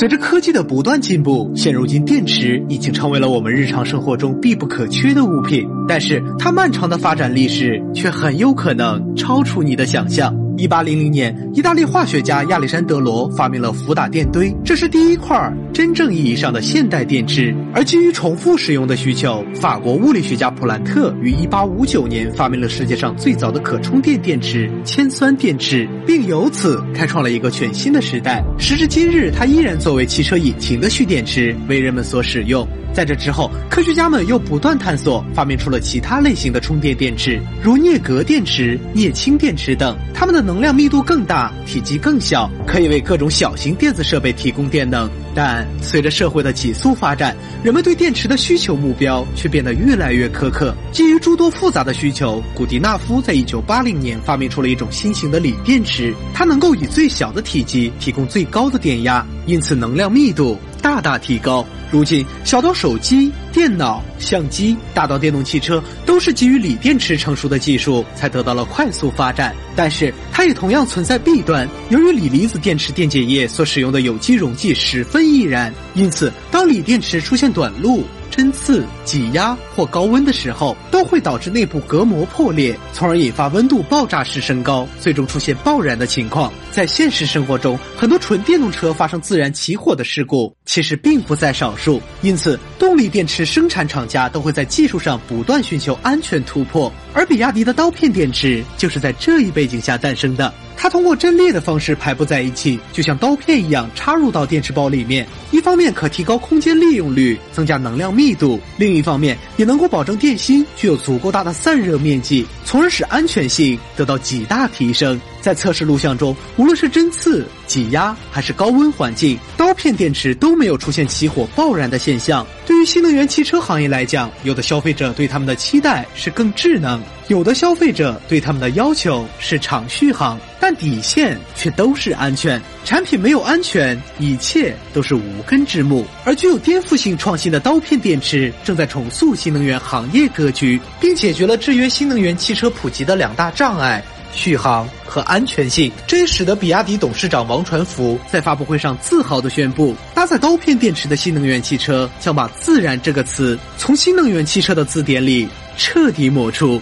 随着科技的不断进步，现如今电池已经成为了我们日常生活中必不可缺的物品。但是，它漫长的发展历史却很有可能超出你的想象。一八零零年，意大利化学家亚历山德罗发明了福打电堆，这是第一块真正意义上的现代电池。而基于重复使用的需求，法国物理学家普兰特于一八五九年发明了世界上最早的可充电电池——铅酸电池，并由此开创了一个全新的时代。时至今日，它依然作为汽车引擎的蓄电池为人们所使用。在这之后，科学家们又不断探索，发明出了其他类型的充电电池，如镍镉电池、镍氢电池等。它们的能量密度更大，体积更小，可以为各种小型电子设备提供电能。但随着社会的急速发展，人们对电池的需求目标却变得越来越苛刻。基于诸多复杂的需求，古迪纳夫在一九八零年发明出了一种新型的锂电池，它能够以最小的体积提供最高的电压，因此能量密度大大提高。如今，小到手机、电脑、相机，大到电动汽车，都是基于锂电池成熟的技术才得到了快速发展。但是，它也同样存在弊端。由于锂离子电池电解液所使用的有机溶剂十分易燃，因此当锂电池出现短路。针刺、挤压或高温的时候，都会导致内部隔膜破裂，从而引发温度爆炸式升高，最终出现爆燃的情况。在现实生活中，很多纯电动车发生自燃起火的事故，其实并不在少数。因此，动力电池生产厂家都会在技术上不断寻求安全突破，而比亚迪的刀片电池就是在这一背景下诞生的。它通过阵列的方式排布在一起，就像刀片一样插入到电池包里面。一方面可提高空间利用率，增加能量密度；另一方面也能够保证电芯具有足够大的散热面积，从而使安全性得到极大提升。在测试录像中，无论是针刺、挤压还是高温环境，刀片电池都没有出现起火爆燃的现象。对于新能源汽车行业来讲，有的消费者对他们的期待是更智能，有的消费者对他们的要求是长续航。但底线却都是安全，产品没有安全，一切都是无根之木。而具有颠覆性创新的刀片电池，正在重塑新能源行业格局，并解决了制约新能源汽车普及的两大障碍：续航和安全性。这也使得比亚迪董事长王传福在发布会上自豪地宣布，搭载刀片电池的新能源汽车将把“自然”这个词从新能源汽车的字典里彻底抹除。